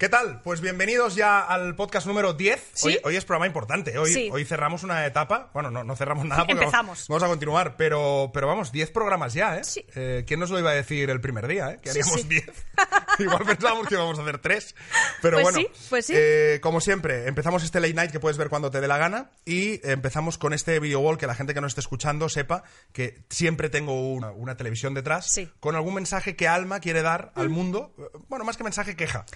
¿Qué tal? Pues bienvenidos ya al podcast número 10. ¿Sí? Hoy, hoy es programa importante. Hoy, Sí. hoy cerramos una etapa. Bueno, no, no cerramos nada porque Empezamos. Vamos, vamos a continuar. Pero, pero vamos, 10 programas ya, ¿eh? Sí. Eh, ¿Quién nos lo iba a decir el primer día, eh? Que haríamos sí. 10. Igual pensábamos que íbamos a hacer 3. Pero Pues bueno, sí, pues sí. eh, como siempre, empezamos este late night que puedes ver cuando te dé la gana. Y empezamos con este video wall que la gente que nos esté escuchando sepa que siempre tengo una, una televisión detrás. Mm. con algún mensaje que Alma quiere dar al mundo. Eh, Bueno, más que mensaje, queja.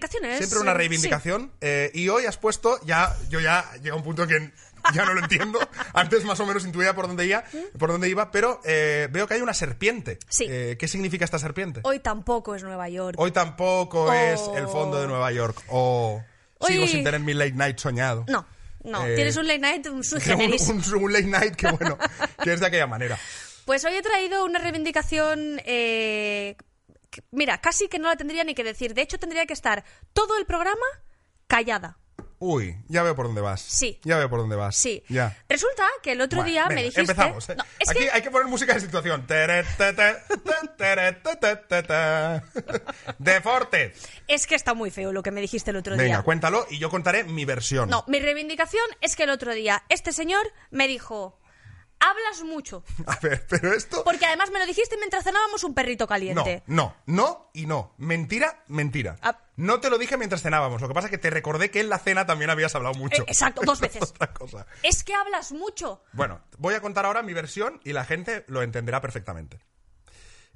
Reivindicaciones. Siempre una reivindicación. eh, y hoy has puesto, ya, yo ya llega un punto que ya no lo entiendo. Antes más o menos intuía por dónde iba, por dónde iba pero eh, veo que hay una serpiente. Sí. Eh, ¿Qué significa esta serpiente? Hoy tampoco es Nueva York. Hoy tampoco Oh. es el fondo de Nueva York. O sigo Hoy- sin tener mi late night soñado. No, no. Eh, Tienes un late night un un- un late night que bueno, que es de aquella manera. Pues hoy he traído una reivindicación. Mira, casi que no la tendría ni que decir. De hecho, tendría que estar todo el programa callada. Uy, ya veo por dónde vas. Sí. Ya veo por dónde vas. Sí. Ya. Resulta que el otro Bueno, día venga, me dijiste. Empezamos. ¿eh? No, es Aquí que hay que poner música de situación. De Forte. es que está muy feo lo que me dijiste el otro Venga, día. cuéntalo y yo contaré mi versión. No, mi reivindicación es que el otro día este señor me dijo: Hablas mucho. A ver, pero esto. Porque además me lo dijiste mientras cenábamos un perrito No, caliente. no, no y no. Mentira, mentira. Ah. No te lo dije mientras cenábamos. Lo que pasa es que te recordé que en la cena también habías hablado mucho. Eh, exacto, dos Eso es veces. otra cosa. Es que hablas mucho. Bueno, voy a contar ahora mi versión y la gente lo entenderá perfectamente.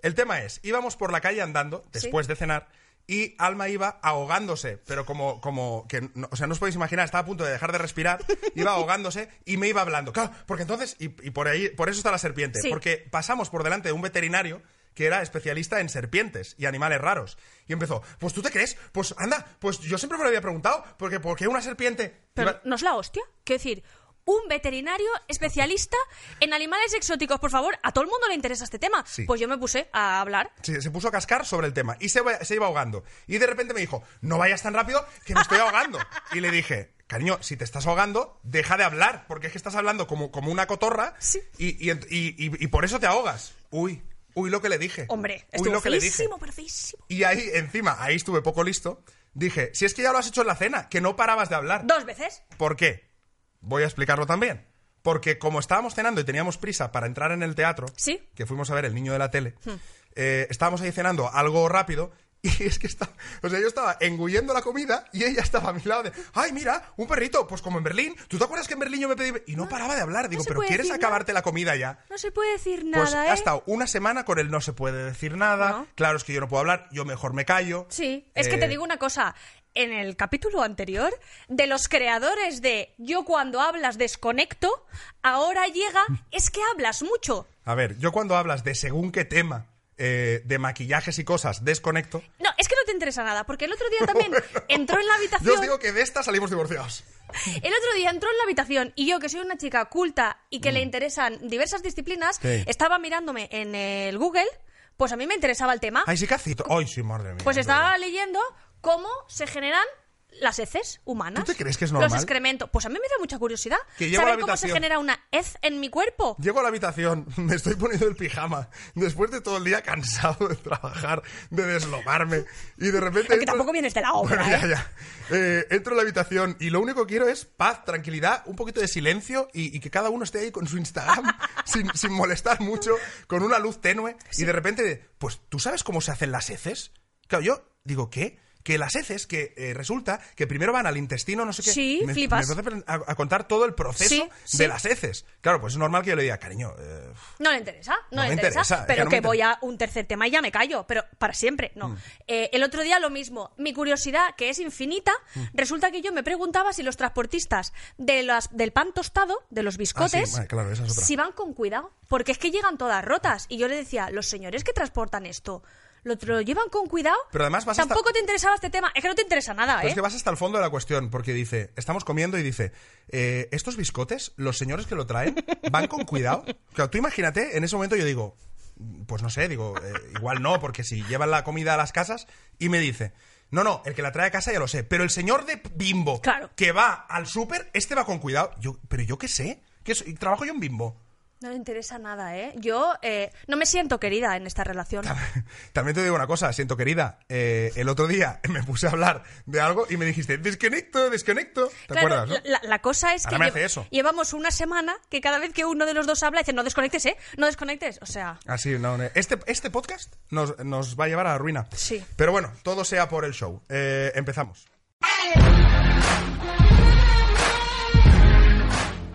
El tema es, íbamos por la calle andando, después de cenar, y Alma iba ahogándose, pero como, como que, no- o sea, no os podéis imaginar, estaba a punto de dejar de respirar, iba ahogándose y me iba hablando. Claro, porque entonces, y, y por ahí, por eso está la serpiente, Sí. porque pasamos por delante de un veterinario que era especialista en serpientes y animales raros. Y empezó, pues tú te crees, pues anda, pues yo siempre me lo había preguntado, porque ¿por qué una serpiente? Pero Iba- no es la hostia. Quiero decir, un veterinario especialista en animales exóticos, por favor, a todo el mundo le interesa este tema. Sí. Pues yo me puse a hablar. Sí, se puso a cascar sobre el tema y se, iba ahogando. Y de repente me dijo, no vayas tan rápido que me estoy ahogando. y le dije, cariño, si te estás ahogando, deja de hablar, porque es que estás hablando como, como una cotorra Sí. y, y, y- y- por eso te ahogas. Uy, uy lo que le dije. Hombre, uy lo que le dije. pero. Y ahí, encima, ahí estuve poco listo, dije, si es que ya lo has hecho en la cena, que no parabas de hablar. Dos veces. ¿Por qué? Voy a explicarlo también. Porque como estábamos cenando y teníamos prisa para entrar en el teatro, Sí. Hmm. que fuimos a ver El Niño de la Tele, eh, estábamos ahí cenando algo rápido y es que está, o sea, yo estaba engullendo la comida y ella estaba a mi lado de, ay, mira, un perrito, pues como en Berlín. ¿Tú te acuerdas que en Berlín yo me pedí? Y no paraba de hablar. Digo, pero ¿quieres acabarte la comida ya? No se puede decir nada, Pues ¿eh? ha estado una semana con el no se puede decir nada. No. Claro, es que yo no puedo hablar, yo mejor me callo. Sí, es que Eh, te digo una cosa. En el capítulo anterior, de los creadores de Yo cuando hablas desconecto, ahora llega, es que hablas mucho. A ver, yo cuando hablas de según qué tema, eh, de maquillajes y cosas, desconecto. No, es que no te interesa nada, porque el otro día también entró en la Yo habitación. os digo que de esta salimos divorciados. El otro día entró en la habitación y yo, que soy una chica culta y que le Mm. interesan diversas disciplinas, Sí. estaba mirándome en el Google, pues a mí me interesaba el tema. Ay, sí que cito. Ay, sí, madre mía. Pues es estaba leyendo cómo se generan las heces humanas. ¿Tú te crees que es normal? Los excrementos. Pues a mí me da mucha curiosidad Que llego a la saber cómo se genera una hez en mi cuerpo. Llego a la habitación, me estoy poniendo el pijama, después de todo el día cansado de trabajar, de deslomarme, y de repente... Que entro- tampoco vienes de la obra, Bueno, ya, ¿eh? ya. Eh, entro en la habitación y lo único que quiero es paz, tranquilidad, un poquito de silencio y, y que cada uno esté ahí con su Instagram sin, sin molestar mucho, con una luz tenue, y de repente, pues, ¿tú sabes cómo se hacen las heces? Claro, yo digo, ¿qué? Que las heces, que eh, resulta que primero van al intestino, no sé qué. Sí, me, flipas. me a, a contar todo el proceso Sí, de las heces. Claro, pues es normal que yo le diga, cariño, eh, No le interesa, no, No le interesa. interesa, es que pero no que voy a un tercer tema y ya me callo, pero para siempre, no. Mm. Eh, el otro día lo mismo. Mi curiosidad, que es infinita, Mm. resulta que yo me preguntaba si los transportistas de las, del pan tostado, de los biscotes, Ah, sí, vale, claro, esa es otra. si van con cuidado, porque es que llegan todas rotas. Y yo le decía, los señores que transportan esto. Lo, lo llevan con cuidado. Pero además vas hasta- Tampoco te interesaba este tema. Es que no te interesa nada, Pero ¿eh? es que vas hasta el fondo de la cuestión, porque dice, estamos comiendo y dice, eh, estos biscotes, los señores que lo traen, van con cuidado. Claro, tú imagínate, en ese momento yo digo, pues no sé, digo, eh, igual no, porque si llevan la comida a las casas y me dice, no, no, el que la trae a casa ya lo sé, pero el señor de Bimbo Claro. que va al súper, este va con cuidado. Yo, pero yo qué sé, que trabajo yo en Bimbo. No le interesa nada, ¿eh? Yo eh, no me siento querida en esta relación. También te digo una cosa, siento querida. eh, el otro día me puse a hablar de algo y me dijiste, desconecto, desconecto. ¿Te Claro, acuerdas, no? la, la cosa es Ahora que me lle- hace eso. llevamos una semana que cada vez que uno de los dos habla dice no desconectes, ¿eh? No desconectes. O sea, Así, no, no. Este, este podcast nos, nos va a llevar a la ruina. Sí. Pero bueno, todo sea por el show. Eh, empezamos.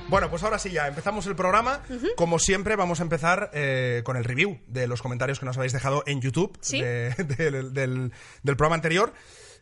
Bueno, pues ahora sí ya, empezamos el programa. Como siempre, vamos a empezar eh, con el review de los comentarios que nos habéis dejado en YouTube Sí. de- del, del- del programa anterior.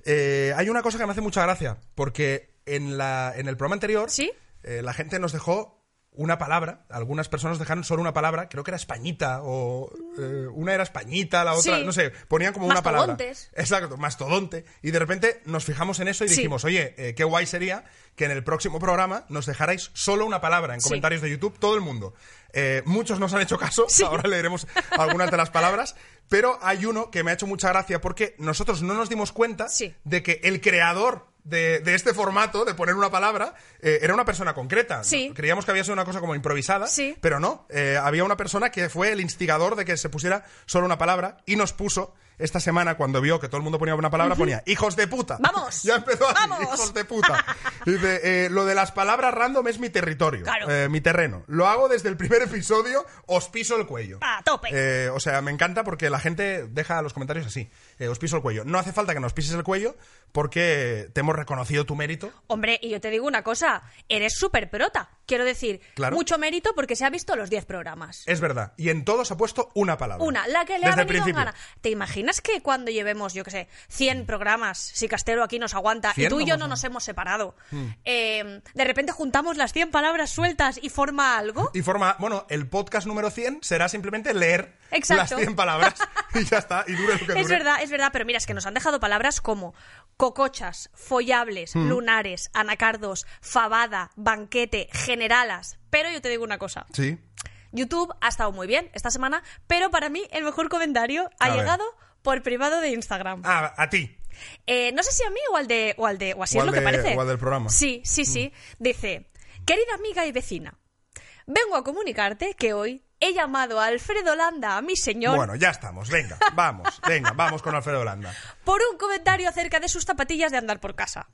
Eh, hay una cosa que me hace mucha gracia, porque en, la, en el programa anterior ¿Sí? eh, la gente nos dejó una palabra, algunas personas dejaron solo una palabra, creo que era españita, o eh, una era españita, la otra, Sí. no sé, ponían como una palabra. Mastodontes. Exacto, mastodonte. Y de repente nos fijamos en eso y Sí. dijimos, oye, eh, qué guay sería que en el próximo programa nos dejarais solo una palabra en Sí. comentarios de YouTube, todo el mundo. Eh, muchos nos han hecho caso, ahora leeremos algunas de las palabras, pero hay uno que me ha hecho mucha gracia porque nosotros no nos dimos cuenta Sí. de que el creador de, de este formato, de poner una palabra, eh, era una persona concreta. Sí. Creíamos que había sido una cosa como improvisada, Sí. pero no. Eh, había una persona que fue el instigador de que se pusiera solo una palabra y nos puso esta semana, cuando vio que todo el mundo ponía una palabra, ponía hijos de puta. ¡Vamos! Ya empezó así, ¡Vamos! hijos de puta. Dice, eh, lo de las palabras random es mi territorio, Claro. eh, mi terreno. Lo hago desde el primer episodio, os piso el cuello. a tope. Eh, o sea, me encanta porque la gente deja los comentarios así. Eh, os piso el cuello. No hace falta que nos pises el cuello porque te hemos reconocido tu mérito. Hombre, y yo te digo una cosa, eres súper prota. Quiero decir, Claro. mucho mérito porque se ha visto los 10 programas. Es verdad. Y en todos ha puesto una palabra. Una, la que le Desde ha venido gana. ¿Te imaginas que cuando llevemos, yo qué sé, 100 programas, si Castelo aquí nos aguanta y 100 tú y yo no Hmm. nos hemos separado, eh, de repente juntamos las 100 palabras sueltas y forma algo? Y forma, bueno, el podcast número 100 será simplemente leer Exacto. las 100 palabras y ya está, y dure lo que dure. Es verdad, es verdad, pero mira, es que nos han dejado palabras como cocochas, follables, Hmm. lunares, anacardos, fabada, banquete, generalas. Pero yo te digo una cosa. Sí. YouTube ha estado muy bien esta semana, pero para mí el mejor comentario ha A ver. llegado por privado de Instagram. Ah, a ti. Eh, no sé si a mí o al de o al de o así O es lo que parece. o al del programa. Mm. Sí, sí, sí. Dice, querida amiga y vecina, vengo a comunicarte que hoy he llamado a Alfredo Landa, a mi señor, Bueno, ya estamos. Venga, vamos, venga, vamos con Alfredo Holanda. por un comentario acerca de sus zapatillas de andar por casa.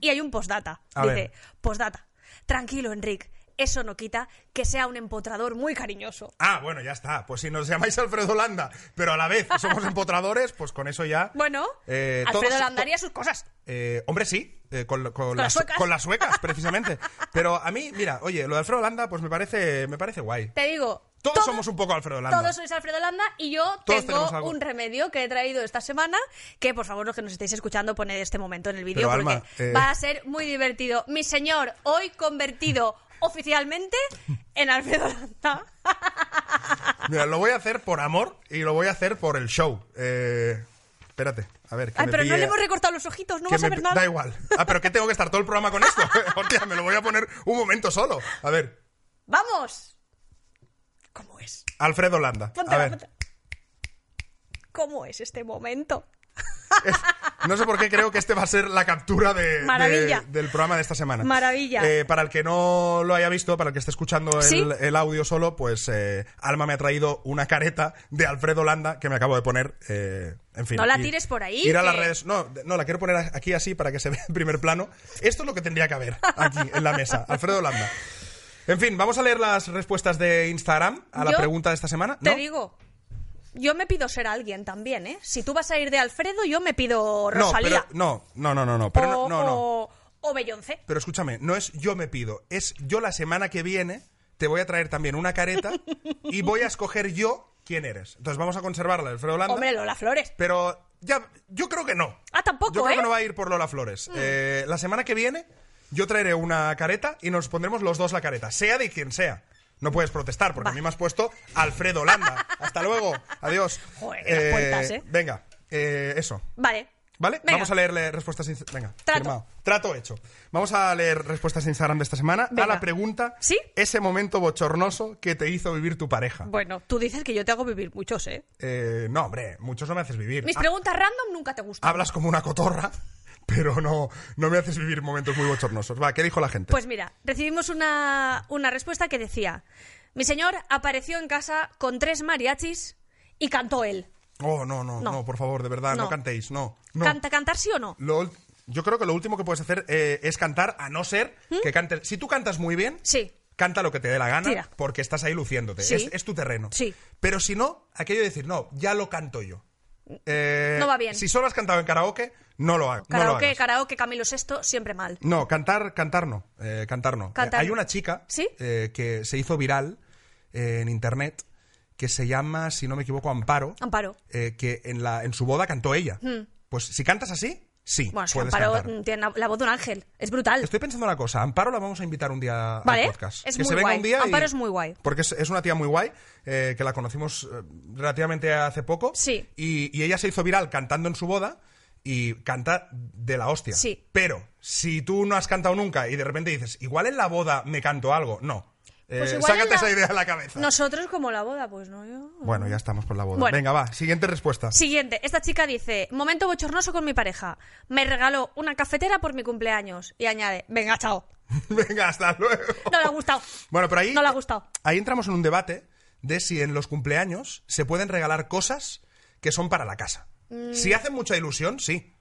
Y hay un postdata. A Dice, ver. postdata. Tranquilo, Enric. Eso no quita que sea un empotrador muy cariñoso. Ah, bueno, ya está. Pues si nos llamáis Alfredo Holanda, pero a la vez somos empotradores, pues con eso ya. Bueno, Eh, Alfredo todos- Landa haría sus cosas. Eh, hombre, sí, eh, con, con las suecas. con las suecas, precisamente. Pero a mí, mira, oye, lo de Alfredo Holanda, pues me parece, me parece guay. Te digo. Todos todo- somos un poco Alfredo Holanda. Todos sois Alfredo Landa y yo Todos tengo un remedio que he traído esta semana que por favor los que nos estéis escuchando poned este momento en el vídeo porque Alma, eh, va a ser muy divertido. Mi señor, hoy convertido oficialmente en Alfredo Landa. Mira, lo voy a hacer por amor y lo voy a hacer por el show. Eh, espérate, a ver. que Ay, me pero no le hemos recortado los ojitos, no que vas a ver nada. Da igual. Ah, pero que tengo que estar todo el programa con esto. Hostia, me lo voy a poner un momento solo. A ver, ¡Vamos! ¿Cómo es? Alfredo Holanda. Ponte A la- ver, ponte- ¿Cómo es este momento? es- no sé por qué creo que este va a ser la captura de, del programa de esta semana. Maravilla. Eh, para el que no lo haya visto, para el que esté escuchando el, ¿Sí? el audio solo, pues eh, Alma me ha traído una careta de Alfredo Landa que me acabo de poner. eh, en fin. No la ir- tires por ahí, Ir a las redes. No, no, la quiero poner aquí así para que se vea en primer plano. Esto es lo que tendría que haber aquí en la mesa. Alfredo Landa. En fin, vamos a leer las respuestas de Instagram a la Yo pregunta de esta semana. Te ¿No? digo, yo me pido ser alguien también, ¿eh? Si tú vas a ir de Alfredo, yo me pido no, Rosalía. pero, no, no, no, no, no, pero no, o, no, no. o- o Beyoncé. Pero escúchame, no es yo me pido, es yo la semana que viene te voy a traer también una careta y voy a escoger yo quién eres. Entonces vamos a conservarla, Alfredo Landa. Hombre, Lola Flores. Pero ya, yo creo que no. Ah, tampoco, Yo creo ¿eh? que no va a ir por Lola Flores. Eh, la semana que viene yo traeré una careta y nos pondremos los dos la careta, sea de quien sea. No puedes protestar, porque a mí me has puesto Alfredo Landa. Hasta luego. Adiós. Joder, puertas, ¿eh? Venga, eh, eso. Vale. ¿Vale? Venga. Vamos a leerle respuestas. Venga, Trato. firmado. Trato hecho. Vamos a leer respuestas de Instagram de esta semana a Venga. la pregunta: ¿Sí? Ese momento bochornoso que te hizo vivir tu pareja. Bueno, tú dices que yo te hago vivir muchos, ¿eh? Eh, no, hombre, muchos no me haces vivir. Mis Ah, preguntas random nunca te gustan. hablas como una cotorra, pero no, no me haces vivir momentos muy bochornosos. Va, ¿qué dijo la gente? Pues mira, recibimos una, una respuesta que decía: Mi señor apareció en casa con tres mariachis y cantó él. oh, no, no, no, no. por favor, de verdad, no, No. cantéis, no. no. ¿Canta, ¿Cantar sí o no? Lo yo creo que lo último que puedes hacer eh, es cantar, a no ser que cantes. Si tú cantas muy bien, ¿Mm? Sí. canta lo que te dé la gana, Tira. porque estás ahí luciéndote. Sí. Es, es tu terreno. Sí. Pero si no, aquello de decir, no, ya lo canto yo. Eh, No va bien. Si solo has cantado en karaoke, no lo hagas. no lo Karaoke, karaoke, Camilo Sexto, siempre mal. No, cantar, cantar no. Eh, cantar no. Cantar Eh, hay una chica ¿Sí? eh, que se hizo viral en internet que se llama, si no me equivoco, Amparo. Amparo. que en, la, en su boda cantó ella. Pues si cantas así, sí. Bueno, puedes Amparo cantar. tiene la- voz de un ángel. Es brutal. Estoy pensando una cosa. Amparo la vamos a invitar un día Vale, al podcast. es que muy se venga guay. un día. y- Amparo es muy guay. Porque es, es una tía muy guay, eh, que la conocimos eh, relativamente hace poco. Sí. Y, y ella se hizo viral cantando en su boda y canta de la hostia. Sí. Pero si tú no has cantado nunca y de repente dices, igual en la boda me canto algo, no. Eh, Pues igual sácate la- esa idea de la cabeza. Nosotros como la boda, pues no, yo... Bueno, ya estamos con la boda. Bueno. Venga, va. Siguiente respuesta. Siguiente, esta chica dice, momento bochornoso con mi pareja. Me regaló una cafetera por mi cumpleaños. Y añade, venga, chao. Venga, hasta luego. No le ha gustado. Bueno, pero ahí. No le ha gustado. Ahí entramos en un debate de si en los cumpleaños se pueden regalar cosas que son para la casa. Mm. Si hacen mucha ilusión, sí.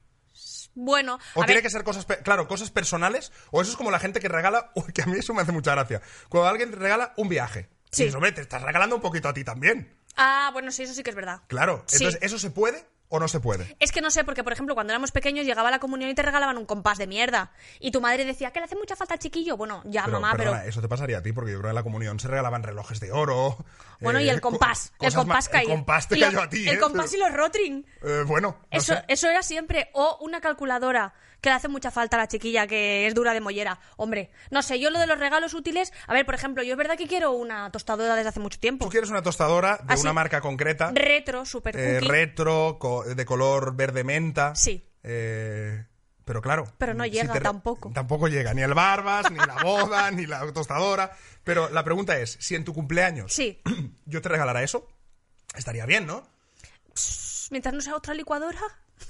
Bueno, O a tiene ver, que ser cosas, claro, cosas personales, o eso es como la gente que regala, uy, que a mí eso me hace mucha gracia. Cuando alguien te regala un viaje. Sí. Y dices, hombre, te estás regalando un poquito a ti también. Ah, bueno, sí, eso sí que es verdad. Claro. Sí. Entonces, ¿eso se puede o no se puede? Es que no sé, porque por ejemplo, cuando éramos pequeños llegaba a la comunión y te regalaban un compás de mierda. Y tu madre decía, que le hace mucha falta al chiquillo. Bueno, ya, Pero, mamá, perdona, pero. eso te pasaría a ti, porque yo creo que en la comunión se regalaban relojes de oro. Bueno, y eh, el compás. co- El compás caía. El compás te Y cayó a ti, El ¿eh? compás y los Rotring. Eh, bueno, no Eso, sé. eso era siempre. O una calculadora que le hace mucha falta a la chiquilla que es dura de mollera. Hombre, no sé, yo lo de los regalos útiles. A ver, por ejemplo, yo es verdad que quiero una tostadora desde hace mucho tiempo. Tú quieres una tostadora de Así, una marca concreta, Retro, super eh, retro, co- de color verde menta. Sí. Eh, pero claro. Pero no si llega te tampoco. Tampoco llega, ni el barbas, ni la boda, ni la tostadora. Pero la pregunta es, si en tu cumpleaños Sí. yo te regalara eso, estaría bien, ¿no? Mientras no sea otra licuadora.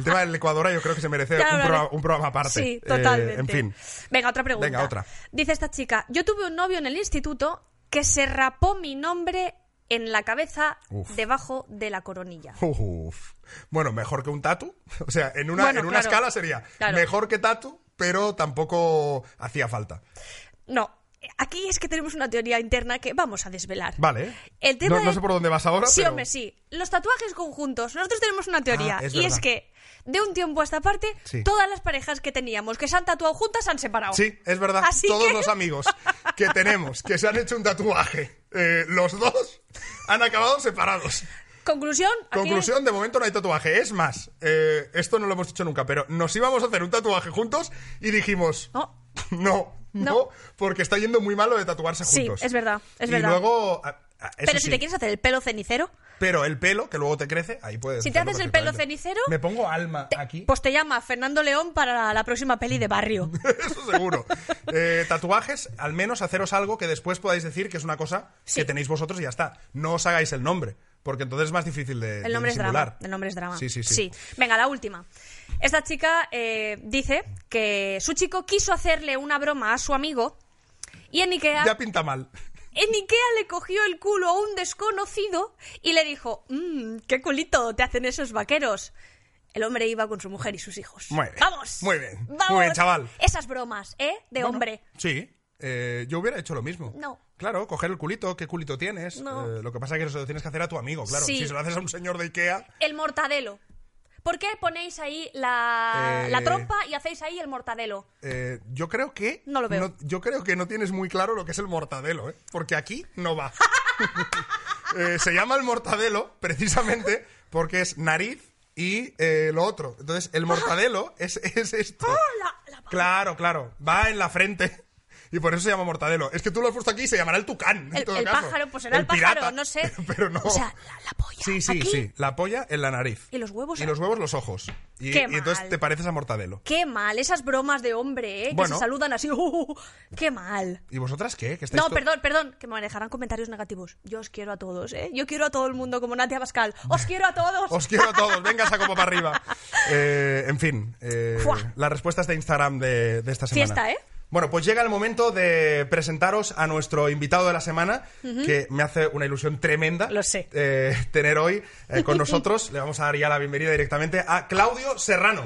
El tema del licuadora yo creo que se merece un, programa, un programa aparte. Sí, Eh, totalmente. en fin. Venga, otra pregunta. Venga, otra. Dice esta chica, yo tuve un novio en el instituto que se rapó mi nombre en la cabeza Uf. debajo de la coronilla. Uf. Bueno, mejor que un tatu. O sea, en una, Bueno, en una claro. escala sería Claro. mejor que tatu, pero tampoco hacía falta. No, aquí es que tenemos una teoría interna que vamos a desvelar. Vale. El tema no, no de- sé por dónde vas ahora, Sí, pero... hombre, sí. Los tatuajes conjuntos. Nosotros tenemos una teoría. Ah, es y es que, de un tiempo a esta parte, Sí. todas las parejas que teníamos que se han tatuado juntas se han separado. Sí, es verdad. Así Todos que- los amigos que tenemos que se han hecho un tatuaje, eh, los dos han acabado separados. Conclusión. Conclusión, de momento no hay tatuaje. Es más, eh, esto no lo hemos dicho nunca, pero nos íbamos a hacer un tatuaje juntos y dijimos, No. no, no, No. porque está yendo muy mal lo de tatuarse Sí, juntos. es verdad, es y verdad. luego... Pero si sí, te quieres hacer el pelo cenicero, Pero el pelo, que luego te crece, ahí puedes Si te haces el pelo cenicero, Me pongo alma te- aquí. pues te llama Fernando León para la, la próxima peli de barrio. Eso seguro. Eh, tatuajes, al menos haceros algo que después podáis decir que es una cosa Sí. que tenéis vosotros y ya está. No os hagáis el nombre, porque entonces es más difícil de El nombre de es drama. El nombre es drama. Sí, sí, sí. Venga, la última. Esta chica eh, dice que su chico quiso hacerle una broma a su amigo y en Ikea, Ya pinta mal. en Ikea le cogió el culo a un desconocido y le dijo, mmm, qué culito te hacen esos vaqueros. El hombre iba con su mujer y sus hijos. Muy bien. ¡Vamos! Muy bien. ¡Vamos! Muy bien, chaval. Esas bromas, ¿eh? De Bueno, hombre. Sí. eh, yo hubiera hecho lo mismo. No. Claro, coger el culito, qué culito tienes. No. Eh, lo que pasa es que eso lo tienes que hacer a tu amigo, claro. Sí. Si se lo haces a un señor de Ikea, El mortadelo. ¿Por qué ponéis ahí la, Eh, la trompa y hacéis ahí el mortadelo? eh, yo creo que. No lo veo. yo creo que no tienes muy claro lo que es el mortadelo, ¿eh? Porque aquí no va. Eh, se llama el mortadelo precisamente porque es nariz y eh, lo otro. Entonces, el mortadelo es, es esto. ¡Ah, la- la- Claro, claro. Va en la frente. Y por eso se llama Mortadelo. Es que tú lo has puesto aquí y se llamará el tucán. en El, todo el caso. pájaro, pues será el, pirata. pájaro, no sé. Pero no. O sea, la, la polla. Sí, sí, aquí. sí. La polla en la nariz. Y los huevos Y los huevos los ojos. Y, Qué y entonces te pareces a Mortadelo. Qué mal, esas bromas de hombre, ¿eh? Bueno. Que se saludan así. ¡uh! qué mal. ¿Y vosotras qué? ¿Que estáis No, perdón, perdón, que me dejarán comentarios negativos. Yo os quiero a todos, ¿eh? Yo quiero a todo el mundo como Natia Pascal. ¡Os quiero a todos! Os quiero a todos, venga esa copa para arriba. Eh, en fin, eh, Fua. las respuestas de Instagram de, de esta semana. Fiesta, ¿eh? Bueno, pues llega el momento de presentaros a nuestro invitado de la semana, que me hace una ilusión tremenda Lo sé. eh, tener hoy eh, con nosotros. Le vamos a dar ya la bienvenida directamente a Claudio Serrano.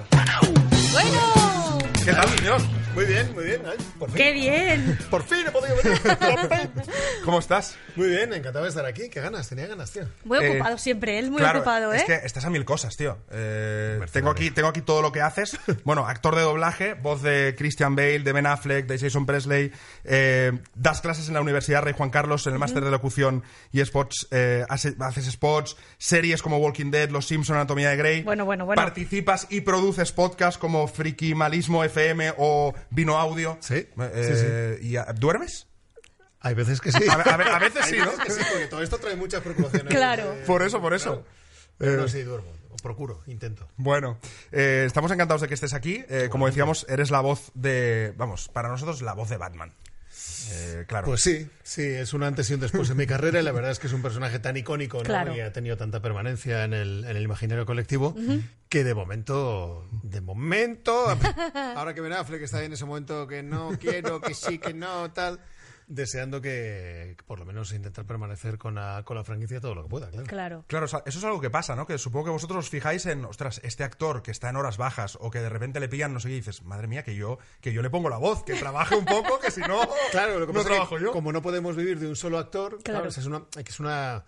¡Bueno! ¿Qué tal, señor? Muy bien, muy bien. Ay, por fin. ¡Qué bien! Por fin he podido venir. ¿Cómo estás? Muy bien, encantado de estar aquí. Qué ganas, tenía ganas, tío. Muy Eh, ocupado siempre, él muy Claro, ocupado, ¿eh? Es que estás a mil cosas, tío. Eh, tengo, aquí, tengo aquí todo lo que haces. Bueno, actor de doblaje, voz de Christian Bale, de Ben Affleck, de Jason Presley. eh, das clases en la Universidad Rey Juan Carlos en el máster de locución y spots. eh, hace- haces spots, series como Walking Dead, Los Simpson, Anatomía de Grey. Bueno, bueno, bueno. Participas y produces podcasts como Friki Malismo FM o Vino Audio. Sí, Eh, ¿Y duermes? Hay veces que sí. A, ve- a ve- a veces sí, ¿no? veces que sí, porque todo esto trae muchas preocupaciones. Claro. Eh, Por eso, por eso. claro. Eh, no, sí, duermo. Procuro, intento. Bueno, eh, estamos encantados de que estés aquí. Eh, como decíamos, eres la voz de. Vamos, para nosotros, la voz de Batman. Eh, claro. Pues sí, sí, es un antes y un después en mi carrera y la verdad es que es un personaje tan icónico ¿no? Claro. y ha tenido tanta permanencia en el, en el imaginario colectivo que de momento, de momento, ahora que Ben Affleck está ahí en ese momento que no quiero, que sí, que no, tal, deseando que, por lo menos intentar permanecer con la, con la franquicia todo lo que pueda, claro. Claro. Claro, o sea, eso es algo que pasa, ¿no? Que supongo que vosotros os fijáis en, ostras, este actor que está en horas bajas o que de repente le pillan no sé qué y dices, madre mía, que yo, que yo le pongo la voz, que trabaje un poco, que si no, Claro, lo que no pasa es trabajo que yo. como no podemos vivir de un solo actor, claro, Claro. es una, que es una,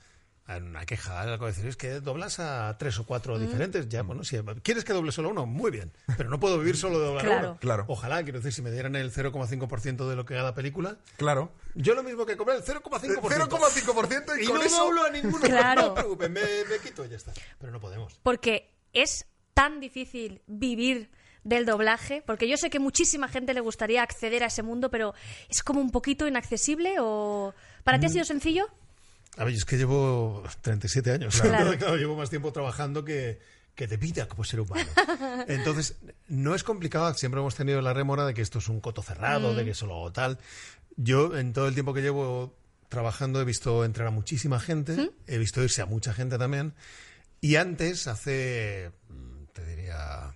una queja, algo de decir, es que doblas a tres o Mm. cuatro diferentes, ya, bueno, si quieres que doble solo uno, muy bien, pero no puedo vivir solo de doblar Claro. uno. Claro. Ojalá, quiero decir, si me dieran el 0,5% de lo que da la película, Claro. yo lo mismo que cobrar el 0,5%. 0,5% y, Y con no eso... doblo a ninguno, Claro. no te preocupes, me, me quito y ya está. Pero no podemos. Porque es tan difícil vivir del doblaje, porque yo sé que muchísima gente le gustaría acceder a ese mundo, pero es como un poquito inaccesible o ¿para Mm. ti ha sido sencillo? A ver, es que llevo 37 años. Claro. Entonces, claro, llevo más tiempo trabajando que, que de vida como ser humano. Entonces, no es complicado. Siempre hemos tenido la remora de que esto es un coto cerrado, de que solo tal. Yo, en todo el tiempo que llevo trabajando, he visto entrar a muchísima gente, he visto irse a mucha gente también. Y antes, hace, mm, te diría,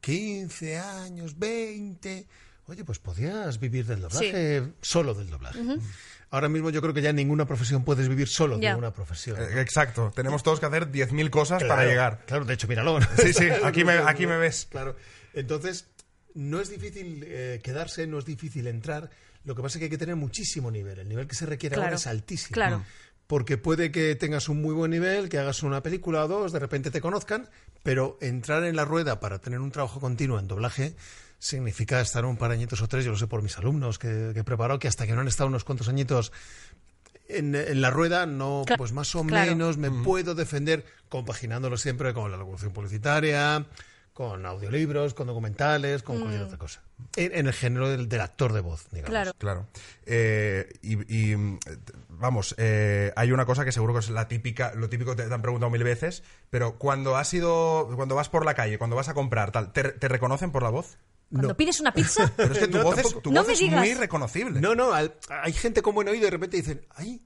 15 años, 20, oye, pues podías vivir del doblaje, solo del doblaje. Ahora mismo yo creo que ya en ninguna profesión puedes vivir solo Ya. de una profesión. Eh, Exacto, tenemos todos que hacer 10.000 cosas para llegar. Claro, de hecho, míralo. Sí, sí, aquí me- aquí me ves. Claro. Entonces, no es difícil eh, quedarse, no es difícil entrar. Lo que pasa es que hay que tener muchísimo nivel. El nivel que se requiere ahora es altísimo. Claro. Porque puede que tengas un muy buen nivel, que hagas una película o dos, de repente te conozcan, pero entrar en la rueda para tener un trabajo continuo en doblaje significa estar un par de añitos o tres, yo lo sé por mis alumnos que, que he preparado, que hasta que no han estado unos cuantos añitos en, en la rueda, no, pues más o claro. menos me puedo defender compaginándolo siempre con la locución publicitaria, con audiolibros, con documentales, con cualquier otra cosa. En, en el género del, del actor de voz, digamos. Claro. Claro. Eh, y, y, mm, vamos, eh, hay una cosa que seguro que es la típica, lo típico que te han preguntado mil veces, pero cuando has ido, cuando vas por la calle, cuando vas a comprar, tal, ¿te, te reconocen por la voz? Cuando No. pides una pizza, Pero es que tu No, voz, es, tu No voz me es muy reconocible. No, no, al- hay gente con buen oído y de repente dicen, ay,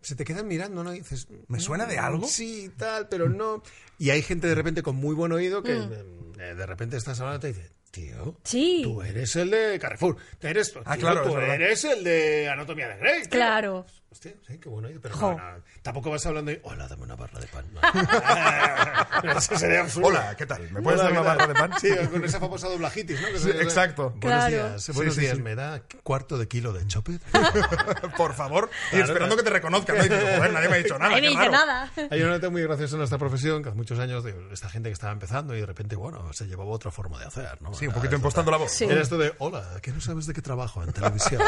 se te quedan mirando, ¿no? Y dices, ¿Me suena de algo? Sí, tal, pero no. Y hay gente de repente con muy buen oído que eh, de repente estás hablando y te dice, tío, Sí. tú eres el de Carrefour, tú eres, Ah, tío, claro, tú eres el de Anatomía de Grey. tío". claro. Hostia, sí, qué buen oído, pero no, no, tampoco vas hablando y, hola, dame una barra de pan. No. Eso sería absurdo. Hola, ¿qué tal? ¿Me puedes Hola, dar una ¿qué barra de pan? Sí, con esa famosa doblajitis, ¿no? Sí, exacto. Buenos Claro. días, buenos Sí, sí, días. sí. ¿Me da cuarto de kilo de chopper? por favor. y esperando claro. que te reconozcan. ¿no? Y dices, joder, nadie me ha dicho nada. Nadie me qué dice raro. nada. Hay una nota muy graciosa en nuestra profesión que hace muchos años de esta gente que estaba empezando y de repente, bueno, se llevaba otra forma de hacer, ¿no? Sí, un poquito impostando la voz. Sí. Era esto de, hola, que no sabes de qué trabajo en televisión.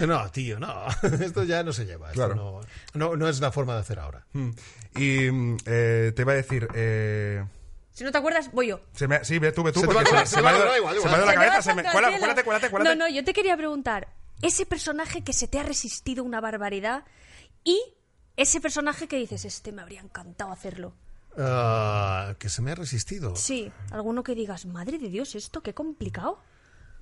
No, no tío, no. Esto ya no se lleva. Esto Claro. no, no, no es la forma de hacer ahora. Mm. Y eh, te iba a decir, eh, Si no te acuerdas, voy yo. Se me- sí, ve tú, ve tú. Se porque va se, me ha se va me ido la cabeza. Se me... cuélate, cuélate, cuélate. No, no, yo te quería preguntar, ese personaje que se te ha resistido una barbaridad y ese personaje que dices, este me habría encantado hacerlo. Ah, que se me ha resistido. Sí, alguno que digas, madre de Dios, esto qué complicado.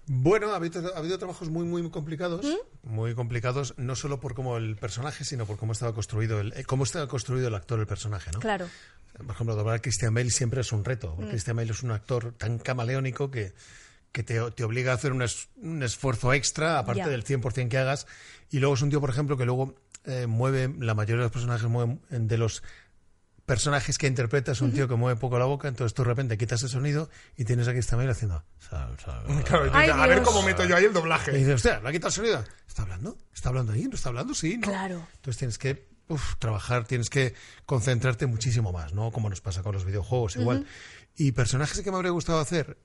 Bueno, ha habido, ha habido trabajos muy, muy complicados. ¿Mm? Muy complicados, no solo por cómo el personaje, sino por cómo estaba construido el, eh, cómo estaba construido el actor, el personaje, ¿no? Claro. Por ejemplo, doblar a Christian Bale siempre es un reto. Mm. porque Christian Bale es un actor tan camaleónico que, que te, te obliga a hacer un, es- un esfuerzo extra, aparte Ya. del 100% que hagas. Y luego es un tío, por ejemplo, que luego eh, mueve, la mayoría de los personajes mueven, de los personajes que interpreta es un tío que mueve poco la boca, entonces tú de repente quitas el sonido y tienes a Christian Bale haciendo... sal, sal, Claro, y Ay, dices, a ver Dios. cómo meto yo ahí el y doblaje. dices, hostia, ¿le ha quitado el sonido? ¿Está hablando? ¿Está hablando ahí? ¿No está hablando? Sí, ¿no? Claro. Entonces tienes que uf, trabajar, tienes que concentrarte muchísimo más, ¿no? Como nos pasa con los videojuegos, igual. Y personajes que me habría gustado hacer.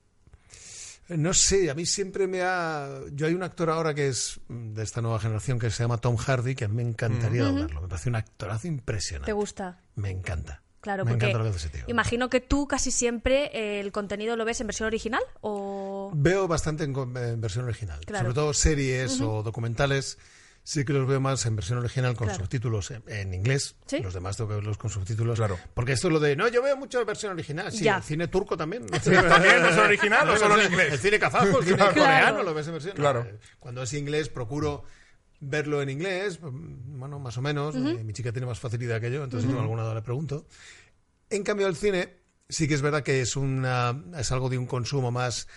No sé, a mí siempre me ha... Yo hay un actor ahora que es mm, de esta nueva generación que se llama Tom Hardy, que a mí me encantaría doblarlo. Me parece un actorazo impresionante. ¿Te gusta? Me encanta. Claro, me porque encanta lo que hace ese tío. imagino que tú casi siempre eh, el contenido lo ves en versión original o... Veo bastante en, versión original. Claro. Sobre todo series o documentales. Sí que los veo más en versión original con Claro. subtítulos en, en inglés. ¿Sí? Los demás tengo que verlos con subtítulos. Claro. Porque esto es lo de, no, yo veo mucho la versión original. Sí, Ya. el cine turco también. ¿También versión original o solo en inglés? El cine kazajo, el cine Claro. coreano, lo ves en versión. Claro. Cuando es inglés, procuro verlo en inglés. Bueno, más o menos. Mi chica tiene más facilidad que yo, entonces si tengo alguna duda le pregunto. En cambio, el cine sí que es verdad que es una es algo de un consumo más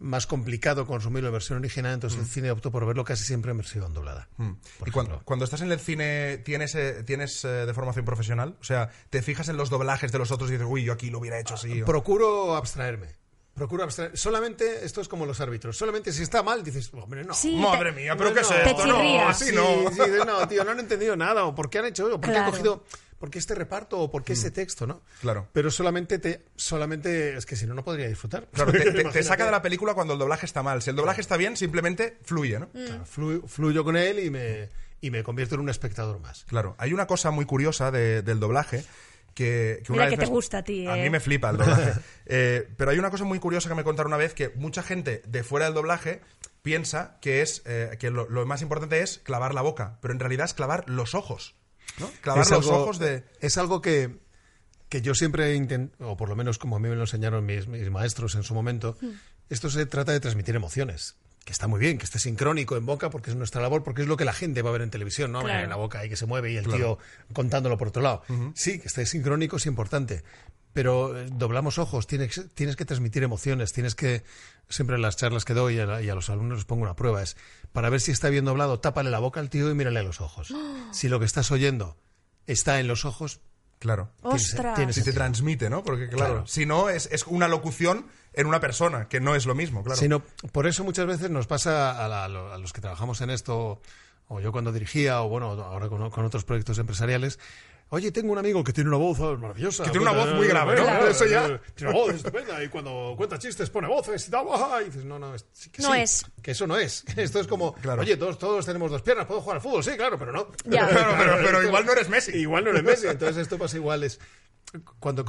más complicado consumirlo en versión original, entonces el cine optó por verlo casi siempre en versión doblada. Mm. Y cuando, cuando estás en el cine, ¿tienes, eh, tienes eh, de formación profesional? O sea, ¿te fijas en los doblajes de los otros y dices, uy, yo aquí lo hubiera hecho así? o- Procuro abstraerme. Procuro abstraer. Solamente, esto es como los árbitros. Solamente si está mal, dices, hombre, no. Sí, Madre te- mía, pero ¿qué es no. Te esto? No, chirrías. así Sí, no. sí, no, tío, no han entendido nada. O por qué han hecho eso, por qué Claro. han cogido, por qué este reparto, o por qué ese texto, ¿no? Claro. Pero solamente te, solamente, es que si no, no podría disfrutar. Claro, te, te- te Imagínate. saca de la película cuando el doblaje está mal. Si el doblaje está bien, simplemente fluye, ¿no? Claro, flu- fluyo con él y me, y me convierto en un espectador más. Claro. Hay una cosa muy curiosa de- del doblaje que, que una Mira vez que te me- gusta a ti, A ¿eh? mí me flipa el doblaje. Eh, pero hay una cosa muy curiosa que me contaron una vez que mucha gente de fuera del doblaje piensa que es eh, que lo, lo más importante es clavar la boca, pero en realidad es clavar los ojos. ¿No? Clavar Es los algo- ojos de. Es algo que, que yo siempre intento, o por lo menos como a mí me lo enseñaron mis, mis maestros en su momento, Hmm. esto se trata de transmitir emociones. Que está muy bien, que esté sincrónico en boca, porque es nuestra labor, porque es lo que la gente va a ver en televisión, ¿no? Claro. En la boca y que se mueve y el tío contándolo por otro lado. Sí, que esté sincrónico es importante. Pero eh, doblamos ojos, tienes, tienes que transmitir emociones, tienes que, siempre en las charlas que doy y a, la- y a los alumnos les pongo una prueba, es para ver si está bien doblado, tápale la boca al tío y mírale a los ojos. Si lo que estás oyendo está en los ojos, Claro. Si te transmite, ¿no? Porque, claro, Claro. si no, es, es una locución en una persona, que no es lo mismo, claro. Sino, por eso muchas veces nos pasa a, la- a los que trabajamos en esto, o yo cuando dirigía, o bueno, ahora con, con otros proyectos empresariales. Oye, tengo un amigo que tiene una voz oh, maravillosa. Que tiene una Pues, voz muy grave, ¿no? Claro. Eso ya. Tiene una voz estupenda y cuando cuenta chistes pone voces y tal. ¡ah! Y dices, no, no, es, que No sí, es. Que eso no es. Esto es como, Claro. oye, todos, todos tenemos dos piernas, puedo jugar al fútbol, sí, claro, pero no. Ya. Claro, pero, pero igual no eres Messi. Igual no eres Messi. Entonces esto pasa igual. Es cuando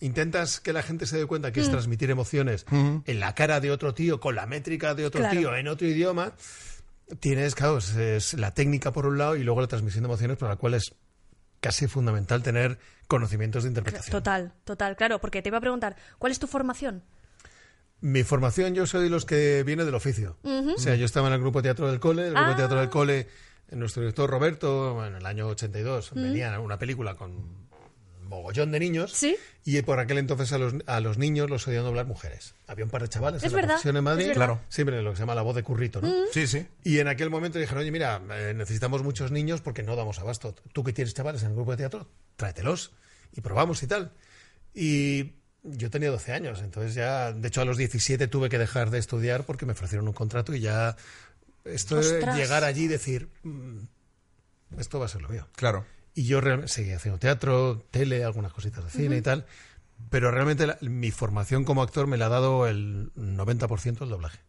intentas que la gente se dé cuenta que Mm. es transmitir emociones en la cara de otro tío, con la métrica de otro Claro. tío, en otro idioma, tienes, claro, es, es la técnica por un lado y luego la transmisión de emociones, para la cual es casi fundamental tener conocimientos de interpretación. Total, total, claro, porque te iba a preguntar, ¿cuál es tu formación? Mi formación, yo soy de los que viene del oficio. O sea, yo estaba en el grupo teatro del cole, el grupo Ah. teatro del cole, nuestro director Roberto, en el año 82, venía a una película con mogollón de niños. Sí. Y por aquel entonces a los, a los niños los oían doblar mujeres. Había un par de chavales Es en verdad, la profesión en Madrid. Claro. Siempre lo que se llama la voz de currito, ¿no? Sí, sí. Y en aquel momento dijeron, oye, mira, eh, necesitamos muchos niños porque no damos abasto. Tú que tienes chavales en el grupo de teatro, tráetelos y probamos y tal. Y yo tenía 12 años, entonces ya, de hecho a los 17 tuve que dejar de estudiar porque me ofrecieron un contrato y ya esto de llegar allí y decir, "Mm, esto va a ser lo mío. Claro. Y yo realmente seguí haciendo teatro, tele, algunas cositas de cine y tal, pero realmente la- mi formación como actor me la ha dado el 90% el doblaje.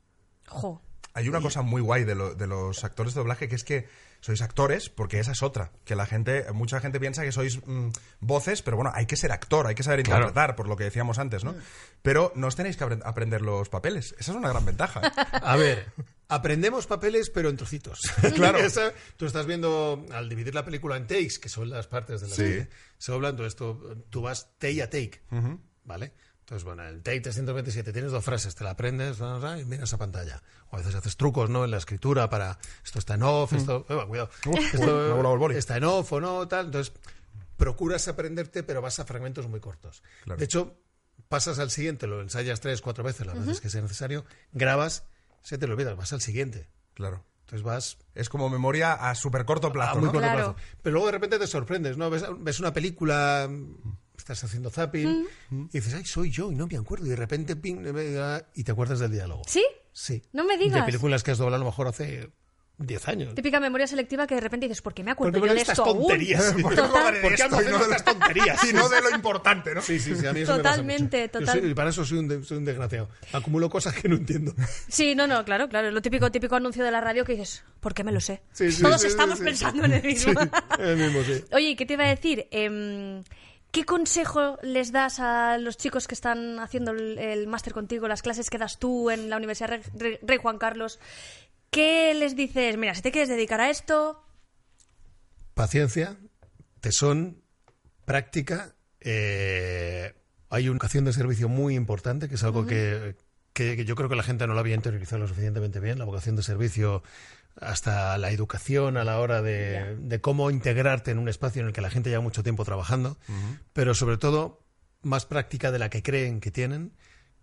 Jo. Hay una cosa muy guay de, lo- de los actores de doblaje que es que sois actores, porque esa es otra. Que la gente, mucha gente piensa que sois mm, voces, pero bueno, hay que ser actor, hay que saber Claro. interpretar, por lo que decíamos antes, ¿no? Pero no os tenéis que apre- aprender los papeles. Esa es una gran ventaja. A ver, aprendemos papeles, pero en trocitos. Claro. Esa- tú estás viendo, al dividir la película en takes, que son las partes de las Sí. que se doblan, entonces tú, tú vas take a take, ¿vale? Entonces, bueno, el take 327, tienes dos frases, te la aprendes y miras a pantalla. O a veces haces trucos, ¿no? En la escritura para, esto está en off, esto, eh, va, cuidado, ha esto está en off o no, tal. Entonces, procuras aprenderte, pero vas a fragmentos muy cortos. Claro. De hecho, pasas al siguiente, lo ensayas tres, cuatro veces, las veces que sea necesario, grabas, se te lo olvidas, vas al siguiente. Claro. Entonces vas Es como memoria a súper corto a plazo, muy ¿no? corto Claro. plazo. Pero luego de repente te sorprendes, ¿no? Ves, ves una película, estás haciendo zapping, y dices, ay, soy yo, y no me acuerdo. Y de repente, ping, eh, y te acuerdas del diálogo. ¿Sí? Sí. No me De digas. películas que has doblado a lo mejor hace 10 años. Típica memoria selectiva que de repente dices, ¿por qué me acuerdo Porque yo de estas esto aún? tonterías. ¿Por qué me acordaré de ¿Por qué esto ando y no haciendo de- estas tonterías? Y no de lo importante, ¿no? Sí, sí, sí, a mí eso me pasa Totalmente, mucho. Yo total. soy- y para eso soy un, de- soy un desgraciado. Acumulo cosas que no entiendo. Sí, no, no, claro, claro. Lo típico, típico anuncio de la radio que dices, ¿por qué me lo sé? Sí, sí, Todos sí, estamos sí. pensando en el mismo. Sí, el mismo, sí. Oye, ¿y ¿qué te iba a decir? Em, ¿Qué consejo les das a los chicos que están haciendo el, el máster contigo, las clases que das tú en la Universidad Rey Juan Carlos? ¿Qué les dices? Mira, si te quieres dedicar a esto, Paciencia, tesón, práctica. eh, hay una educación de servicio muy importante, que es algo que, que- que yo creo que la gente no lo había interiorizado lo suficientemente bien. La vocación de servicio, hasta la educación a la hora de, de cómo integrarte en un espacio en el que la gente lleva mucho tiempo trabajando, pero sobre todo más práctica de la que creen que tienen.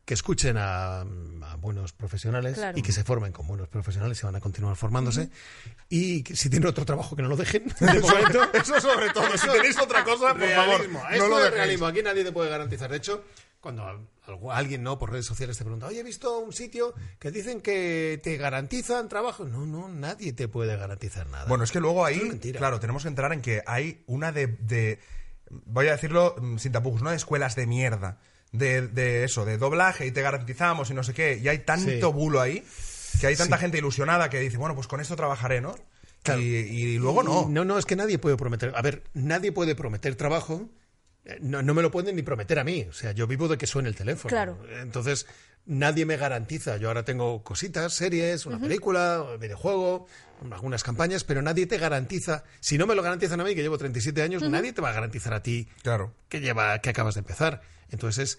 Que escuchen a, a buenos profesionales Claro. y que se formen con buenos profesionales y van a continuar formándose. Y que si tienen otro trabajo, que no lo dejen. De momento. Eso sobre todo. Si tenéis otra cosa, por favor, no lo realismo. Aquí nadie te puede garantizar. De hecho, cuando alguien no por redes sociales te pregunta, oye, he visto un sitio que dicen que te garantizan trabajo. No, no, nadie te puede garantizar nada. Bueno, es que luego ahí, es claro, tenemos que entrar en que hay una de, de- voy a decirlo mm, sin tapujos, no de escuelas de mierda, de, de eso, de doblaje y te garantizamos y no sé qué, y hay tanto Sí. bulo ahí, que hay tanta Sí. gente ilusionada que dice, bueno, pues con esto trabajaré, ¿no? Claro. Y, y luego no. No, no, es que nadie puede prometer. A ver, nadie puede prometer trabajo. Eh, No, no me lo pueden ni prometer a mí. O sea, yo vivo de que suene el teléfono. Claro. Entonces, nadie me garantiza. Yo ahora tengo cositas, series, una película, un videojuego, algunas campañas, pero nadie te garantiza. Si no me lo garantizan a mí, que llevo 37 años, nadie te va a garantizar a ti Claro. que lleva que acabas de empezar. Entonces es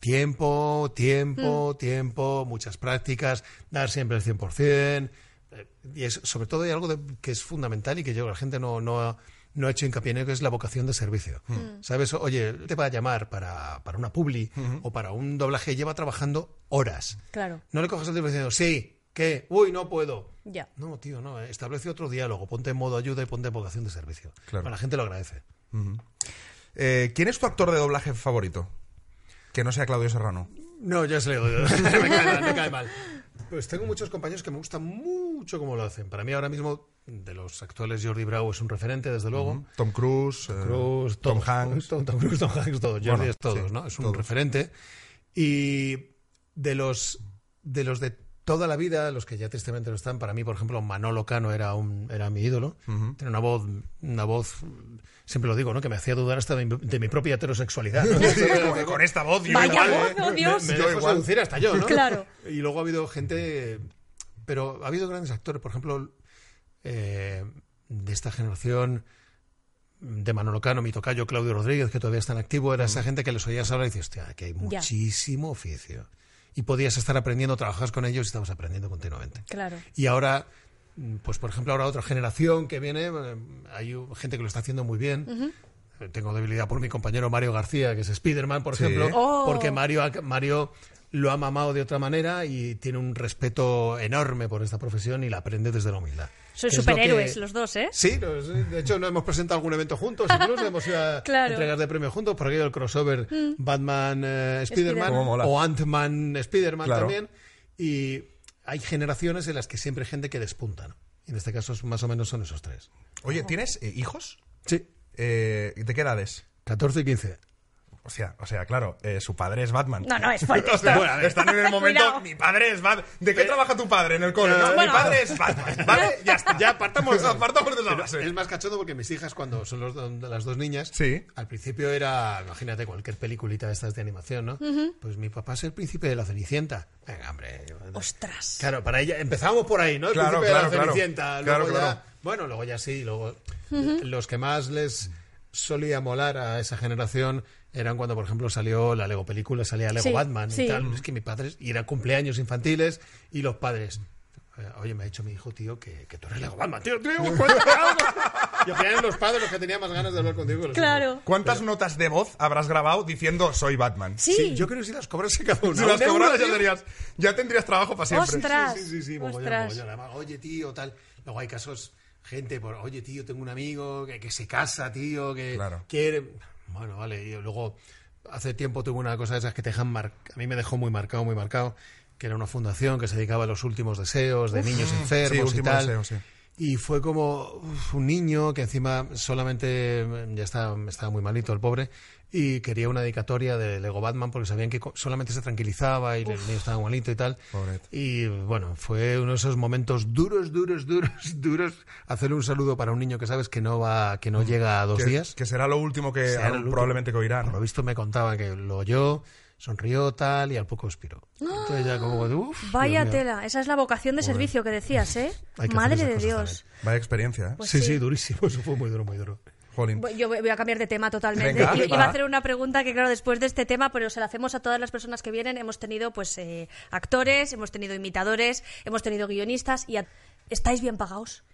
tiempo, tiempo, tiempo, muchas prácticas, dar siempre el 100%. eh, Y es, sobre todo hay algo de- que es fundamental y que yo la gente no, no, ha, no ha hecho hincapié en ello, que es la vocación de servicio. ¿Sabes? Oye, te va a llamar para, para una publi o para un doblaje, lleva trabajando horas. claro, No le cojas el teléfono diciendo, sí, ¿qué? Uy, no puedo. ya. No, tío, no. Establece otro diálogo, ponte en modo ayuda y ponte en vocación de servicio. Claro. Bueno, la gente lo agradece. Eh, ¿Quién es tu actor de doblaje favorito? Que no sea Claudio Serrano. No, ya se le digo. me, cae mal, me cae mal. Pues tengo muchos compañeros que me gustan mucho cómo lo hacen. Para mí ahora mismo, de los actuales, Jordi Bravo es un referente, desde luego. Tom Cruise, eh, Cruise, Tom. Hanks. Tom, Tom Cruise, Tom Hanks, todos. Jordi Bueno, es todos, sí, ¿no? Es un todos. referente. Y de los, de los de toda la vida, los que ya tristemente no están, para mí, por ejemplo, Manolo Cano era, un, era mi ídolo. Tiene una voz, una voz, siempre lo digo, ¿no? Que me hacía dudar hasta de mi, de mi propia heterosexualidad. ¿no? con, con esta voz. yo Vaya igual, voz, ¿eh? oh, Dios. Me Yo dejo igual. seducir hasta yo, ¿no? Claro. Y luego ha habido gente, pero ha habido grandes actores, por ejemplo, eh, de esta generación de Manolo Cano, mi tocayo Claudio Rodríguez, que todavía está en activo, era esa gente que les oías hablar y dices, hostia, que hay Ya. muchísimo oficio. Y podías estar aprendiendo, trabajas con ellos y estabas aprendiendo continuamente. Claro. Y ahora, mm, pues por ejemplo, ahora otra generación que viene, eh, hay gente que lo está haciendo muy bien. Eh, Tengo debilidad por mi compañero Mario García, que es Spiderman, por Sí. ejemplo, Oh. porque Mario, ha- Mario lo ha mamado de otra manera y tiene un respeto enorme por esta profesión y la aprende desde la humildad. Lo superhéroes que- los dos, ¿eh? Sí, de hecho nos hemos presentado algún evento juntos, incluso hemos ido a Claro. entregas de premios juntos, por aquello del crossover Batman eh, Spiderman Spiderman. Cómo mola. o Ant-Man Spiderman Claro. también. Y hay generaciones en las que siempre hay gente que despunta, ¿no? Y en este caso más o menos son esos tres. Oye, ¿tienes eh, hijos? Sí, Eh, ¿De qué edades? 14 y 15. O sea, o sea claro, eh, su padre es Batman. No, no, es fuerte O sea. Bueno, están en el momento, Cuidado. mi padre es Batman. ¿De qué trabaja tu padre en el cole? No, Bueno. mi padre es Batman. ¿Vale? Ya está. Ya apartamos. apartamos de Pero base. Es más cachondo porque mis hijas, cuando son los las dos niñas, Sí. al principio era, imagínate, cualquier peliculita de estas de animación, ¿no? Pues mi papá es el príncipe de la Cenicienta. Venga, hombre. Ostras. Claro, para ella empezamos por ahí, ¿no? El Claro, príncipe claro, de la claro. Cenicienta. Claro, luego claro. ya, bueno, luego ya sí, luego los que más les solía molar a esa generación eran cuando, por ejemplo, salió la Lego película, salía Lego Sí, Batman sí. y tal. Es que mi padre, y eran cumpleaños infantiles y los padres. eh, Oye, me ha dicho mi hijo, tío, que, que tú eres Lego Batman, tío, tío, algo. Y al final eran los padres los que tenían más ganas de hablar contigo. hijos. Claro. ¿Cuántas notas de voz habrás grabado diciendo soy Batman? Sí. Sí, yo creo que si las cobrase cada uno. Si las cobraras ya, tendrías- ya tendrías trabajo para siempre. Ostras. Sí, sí, sí, mogollón, Ostras. mogollón. Además, oye, tío, tal. Luego hay casos, gente, por, oye, tío, tengo un amigo que, que se casa, tío, que Claro. quiere. Bueno, vale, y luego hace tiempo tuve una cosa de esas que te dejan mar... A mí me dejó muy marcado, muy marcado, que era una fundación que se dedicaba a los últimos deseos de niños enfermos Sí, y tal. deseo, sí. Y fue como uf, un niño que encima solamente ya estaba, estaba muy malito el pobre y quería una dedicatoria de Lego Batman porque sabían que solamente se tranquilizaba y el niño estaba malito y tal. Y bueno, fue uno de esos momentos duros, duros, duros, duros. Hacer un saludo para un niño que sabes que no va, que no llega a dos Que, días. que será lo último que Será ah, probablemente que oirá. Por lo visto me contaban que lo oyó, sonrió tal y al poco expiró. Entonces ya como de, uf, Vaya tela. Esa es la vocación de servicio que decías, ¿eh? Que Madre de Dios. Vaya experiencia, ¿eh? Pues sí, sí. sí, durísimo. Eso fue muy duro, muy duro. Jolín. Yo voy a cambiar de tema totalmente. Venga, Iba va. a hacer una pregunta que, claro, después de este tema, pero se la hacemos a todas las personas que vienen. Hemos tenido, pues, eh, actores, hemos tenido imitadores, hemos tenido guionistas y... a- ¿Estáis bien pagados?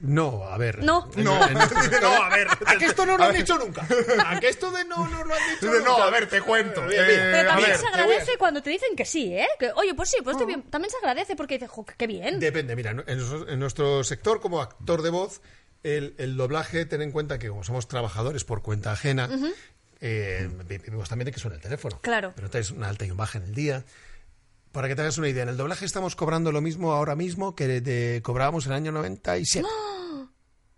No, a ver. No. En- No, en este no, a ver. ¿A que esto no lo han dicho nunca? ¿A que esto de no nos lo han dicho nunca? no, a ver, te cuento. Eh, Pero también ver, se agradece cuando te dicen que sí, ¿eh? Que, oye, pues sí, pues estoy bien. También se agradece porque dices, jo, qué bien. Depende, mira, en nuestro sector como actor de voz, el, el doblaje, ten en cuenta que como somos trabajadores por cuenta ajena, eh, vivimos también de que suena el teléfono. Claro. Pero entonces una alta y un baja en el día. Para que te hagas una idea, en el doblaje estamos cobrando lo mismo ahora mismo que de- cobrábamos en el año 97.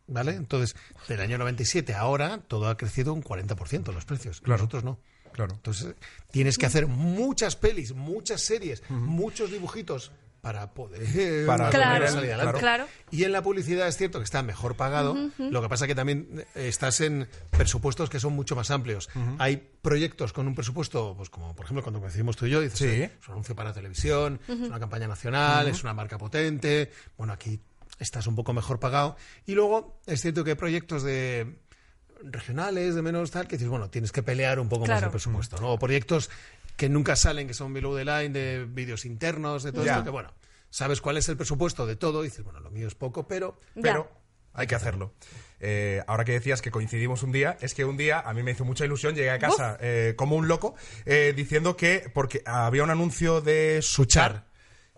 ¿Vale? Entonces, del año 97 a ahora, todo ha crecido un 40% los precios. Nosotros no. Claro. Entonces, tienes que hacer muchas pelis, muchas series, muchos dibujitos para poder Para Claro, salir adelante. claro. Y en la publicidad es cierto que está mejor pagado, lo que pasa que también eh, estás en presupuestos que son mucho más amplios. Hay proyectos con un presupuesto, pues como por ejemplo cuando coincidimos tú y yo, dices, Sí. "Eh, es un anuncio para televisión, es una campaña nacional, es una marca potente, bueno, aquí estás un poco mejor pagado. Y luego es cierto que hay proyectos de regionales, de menos tal, que dices, bueno, tienes que pelear un poco más el presupuesto, ¿no? O proyectos que nunca salen, que son below the line, de vídeos internos, de todo Ya. esto, que bueno, sabes cuál es el presupuesto de todo, y dices, bueno, lo mío es poco, pero pero hay que hacerlo. Eh, ahora que decías que coincidimos un día, es que un día a mí me hizo mucha ilusión, llegué a casa eh, como un loco, eh, diciendo que, porque había un anuncio de Suchar.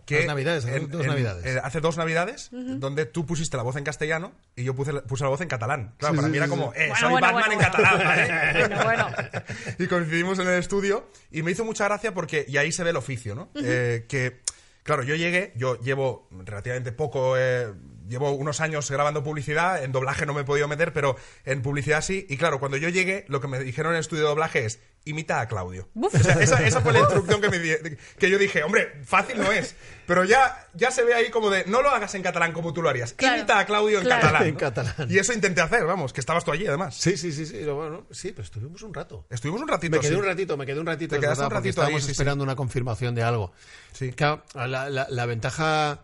Que Dos navidades, hace dos navidades. eh, hace dos navidades, donde tú pusiste la voz en castellano y yo puse, la- puse la voz en catalán. Claro, para mí era como, eh, Bueno, soy bueno, Batman bueno, en bueno. catalán, ¿vale? Bueno, bueno. y coincidimos en el estudio y me hizo mucha gracia porque, y ahí se ve el oficio, ¿no? Eh, que, claro, yo llegué, yo llevo relativamente poco, eh, llevo unos años grabando publicidad, en doblaje no me he podido meter, pero en publicidad sí, y claro, cuando yo llegué, lo que me dijeron en el estudio de doblaje es, imita a Claudio. O sea, esa, esa fue la instrucción que, me di- que yo dije, hombre, fácil no es, pero ya, ya se ve ahí como de, no lo hagas en catalán como tú lo harías, Claro. imita a Claudio en Claro. catalán. En ¿no? catalán. Y eso intenté hacer, vamos, que estabas tú allí además. sí, sí, sí, sí, bueno, sí, pero estuvimos un rato. Estuvimos un ratito. Me quedé sí. un ratito, me quedé un ratito. Te quedaste verdad, un ratito ahí, estábamos sí, sí. esperando una confirmación de algo. Sí. Claro, la, la- la ventaja...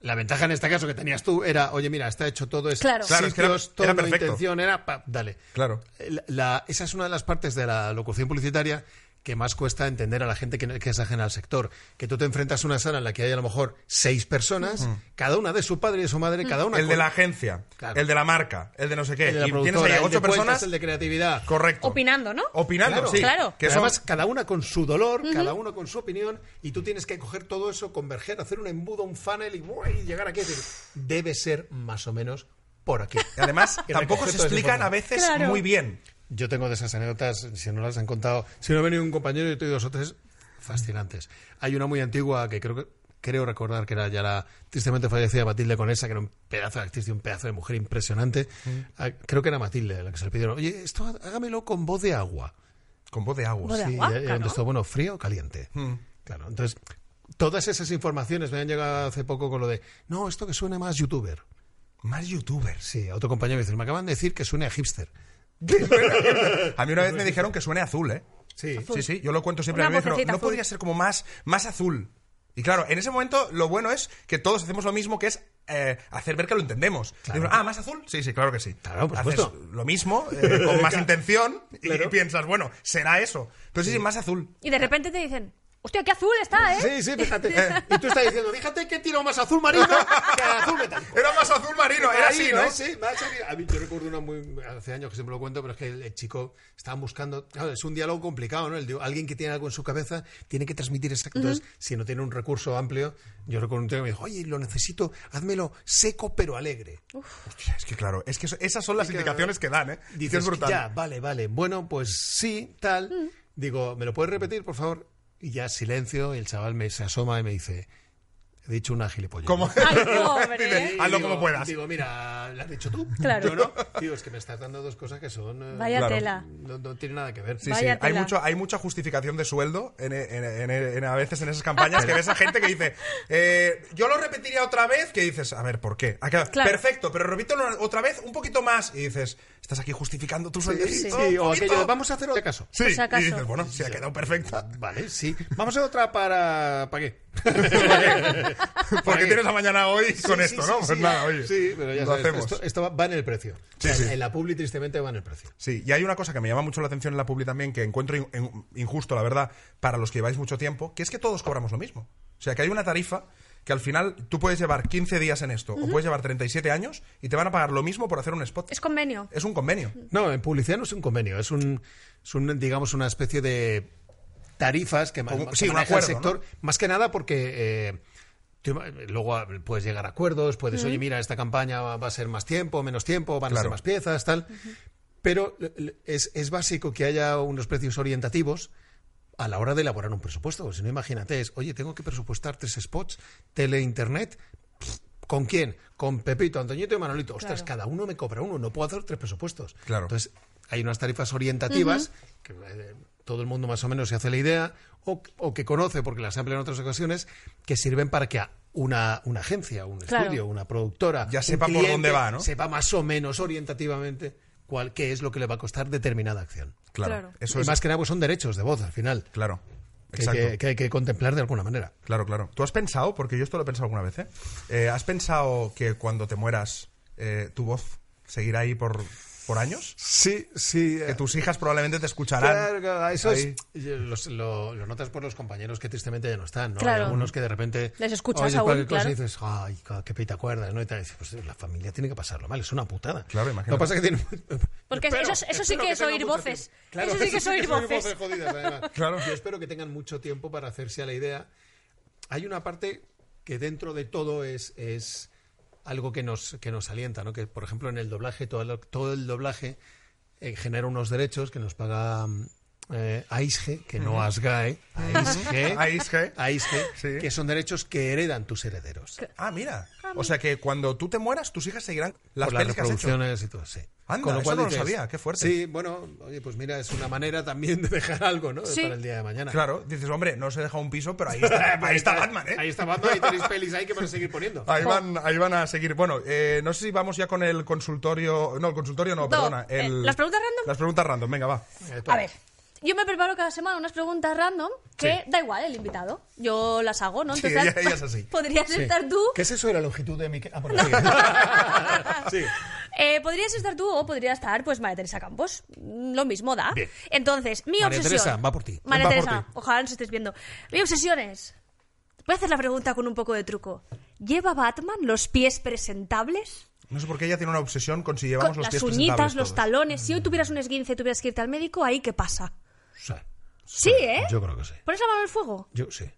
La ventaja en este caso que tenías tú era, oye, mira, está hecho todo, es Claro. Claro, es que era- sitios, era tono, perfecto. intención, era, pa, dale. Claro. La- la- esa es una de las partes de la locución publicitaria que más cuesta entender a la gente que, que es ajena al sector. Que tú te enfrentas a una sala en la que hay a lo mejor seis personas, cada una de su padre y de su madre, cada una El de la agencia, Claro. el de la marca, el de no sé qué. el de la y tienes ahí ocho cuentas, personas. el de creatividad. Correcto. Opinando, ¿no? Opinando, Claro. sí. Claro. Que son- Además, cada una con su dolor, cada uno con su opinión, y tú tienes que coger todo eso, converger, hacer un embudo, un funnel y, y llegar aquí. Debe ser más o menos por aquí. además, tampoco se explican a veces Claro. muy bien. Yo tengo de esas anécdotas, si no las han contado, si no ha venido un compañero, yo tengo dos o tres fascinantes. Hay una muy antigua que creo que creo recordar que era ya la tristemente fallecida Matilde Conesa, que era un pedazo de actriz y un pedazo de mujer impresionante. Ah, Creo que era Matilde la que se le pidieron, oye, esto há- hágamelo con voz de agua. Con voz de agua. Voz de Sí, agua, y- claro. bueno, frío o caliente. Mm. Claro, entonces, todas esas informaciones me han llegado hace poco con lo de, no, esto que suene más youtuber. Más youtubers. Sí, otro compañero me dice, me acaban de decir que suene a hipster. A mí una vez me dijeron que suene azul, ¿eh? Sí, Sí, sí, yo lo cuento siempre. Una a mí me dijeron, vocecita no azul". podría ser como más, más azul. Y claro, en ese momento lo bueno es que todos hacemos lo mismo, que es eh, hacer ver que lo entendemos. Claro. Digo, ah, ¿más azul? Sí, sí, claro que sí. Claro, por Haces supuesto. lo mismo, eh, con más intención, y, Claro. piensas, bueno, será eso. Pero sí, sí, más azul. Y de repente te dicen, hostia, qué azul está, ¿eh? Sí, sí, fíjate. Y tú estás diciendo, fíjate que tiro más azul marino que azul metálico. Era más azul marino, era así, ¿no? Sí, salido- a mí, yo recuerdo una muy. Hace años que siempre lo cuento, pero es que el, el chico estaba buscando. Claro, es un diálogo complicado, ¿no? El de- alguien que tiene algo en su cabeza tiene que transmitir exacto. Entonces, si no tiene un recurso amplio, yo recuerdo un tío que me dijo, oye, lo necesito, házmelo seco pero alegre. Hostia, es que claro, es que eso- esas son las indicaciones que dan, ¿eh? Dices, es brutal. ya, vale, vale. Bueno, pues sí, tal. Digo, ¿me lo puedes repetir, por favor? Y ya silencio, y el chaval me se asoma y me dice, he dicho una gilipollez. ¿Cómo? Ay, pobre, Dice. Y Hazlo digo- como puedas. Digo, mira, ¿lo has dicho tú? Claro. Yo no. Digo, es que me estás dando dos cosas que son... eh, Vaya Claro. tela. No, no tiene nada que ver. Sí, sí. Hay, mucho, hay mucha justificación de sueldo en, en- en- en- a veces en esas campañas que ves a gente que dice, eh, yo lo repetiría otra vez, que dices, a ver, ¿por qué? Claro. Perfecto, pero repítelo otra vez un poquito más. Y dices, estás aquí justificando tu sueldo. Sí, o aquello de, vamos a hacer otro caso. Sí, y dices, bueno, sí, ha quedado perfecta. Vale, sí. Vamos a hacer otra para... ¿Para qué? Porque tienes la mañana hoy con Sí, esto, sí, ¿no? sí, pues sí. nada, oye. Sí, pero ya lo sabes, hacemos. esto, esto va- en el precio. Sí, O sea, sí. En la publi, tristemente, va en el precio. Sí, y hay una cosa que me llama mucho la atención en la publi también, que encuentro in- in- injusto, la verdad, para los que lleváis mucho tiempo, que es que todos cobramos lo mismo. O sea, que hay una tarifa que al final tú puedes llevar 15 días en esto o puedes llevar 37 años y te van a pagar lo mismo por hacer un spot. Es convenio. Es un convenio. No, en publicidad no es un convenio, es un, es un digamos, una especie de tarifas que, Como- que sí, un maneja el acuerdo, sector, más que nada porque eh, luego ah, puedes llegar a acuerdos, puedes, oye, mira, esta campaña va va a ser más tiempo, menos tiempo, van a ser más piezas, tal. Pero es, es básico que haya unos precios orientativos a la hora de elaborar un presupuesto. porque Si no, imagínate, es, oye, tengo que presupuestar tres spots, tele, internet. pff, ¿Con quién? Con Pepito, Antoñito y Manolito. Ostras, Claro. cada uno me cobra uno, no puedo hacer tres presupuestos. Claro. Entonces, hay unas tarifas orientativas que eh, todo el mundo más o menos se hace la idea o, o que conoce porque las ha empleado en otras ocasiones que sirven para que a una, una agencia, un Claro. estudio, una productora, Ya un sepa por dónde va, ¿no? Sepa más o menos orientativamente cuál, qué es lo que le va a costar determinada acción. Claro. Claro. Eso y es. más que nada pues son derechos de voz al final. Claro. Que hay Exacto. que, que hay que contemplar de alguna manera. Claro, claro. ¿Tú has pensado, porque yo esto lo he pensado alguna vez, ¿eh? Eh, ¿Has pensado que cuando te mueras eh, tu voz seguirá ahí por, por años? Sí, sí. Que tus hijas probablemente te escucharán. Claro, claro, eso es, los- lo, lo notas por los compañeros que tristemente ya no están, ¿no? Claro. Hay algunos que de repente Les escuchas oyes aún, cualquier cosa claro. y dices, ay, qué pita acuerdas, ¿no? Y te dices, pues la familia tiene que pasarlo mal, es una putada. Claro, imagínate. Lo que pasa es que tiene... Porque Espero- eso- eso sí que es oír voces. Claro, Eso sí que es oír voces. jodidas, además. Claro. Yo espero que tengan mucho tiempo para hacerse a la idea. Hay una parte que dentro de todo es, es algo que nos, que nos alienta, ¿no? Que, por ejemplo, en el doblaje, todo el, todo el doblaje eh, genera unos derechos que nos paga mm, eh, AISGE, que no ASGAE, AISGE, AISGE. AISGE, Sí. que son derechos que heredan tus herederos. Ah, mira. O sea que cuando tú te mueras, tus hijas seguirán las por las pelis que has hecho. reproducciones y todo, sí. Anda, eso no lo sabía, qué fuerte. Sí, bueno, oye, pues mira, es una manera también de dejar algo, ¿no? Sí. Para el día de mañana. Claro, dices, hombre, no se deja un piso, pero ahí está, ahí está Batman, ¿eh? Ahí está Batman, ahí tenéis pelis ahí que van a seguir poniendo. Ahí van, ahí van a seguir. Bueno, eh, no sé si vamos ya con el consultorio. No, el consultorio no, perdona. eh, ¿las preguntas random? Las preguntas random, venga, va. Eh, A ver, yo me preparo cada semana unas preguntas random que Sí. da igual el invitado. Yo las hago, ¿no? Sí, Entonces, ella- ella es así. Podrías Sí. estar tú. ¿Qué es eso de la longitud de mi... Ah, bueno, sí. sí. eh, podrías estar tú o podría estar, pues, María Teresa Campos. Mm, Lo mismo da. Bien. Entonces, mi María obsesión. Teresa, va por ti. María Va Teresa, ti. ojalá nos estés viendo. Mi obsesión es. Voy a hacer la pregunta con un poco de truco. ¿Lleva Batman los pies presentables? No sé por qué ella tiene una obsesión con si llevamos Con los las pies uñitas, presentables los todos. talones. Si hoy tuvieras un esguince y tuvieras que irte al médico, ¿ahí qué pasa? Sí. Sí, ¿eh? Yo creo que sí. ¿Pones la mano al fuego? Yo sí.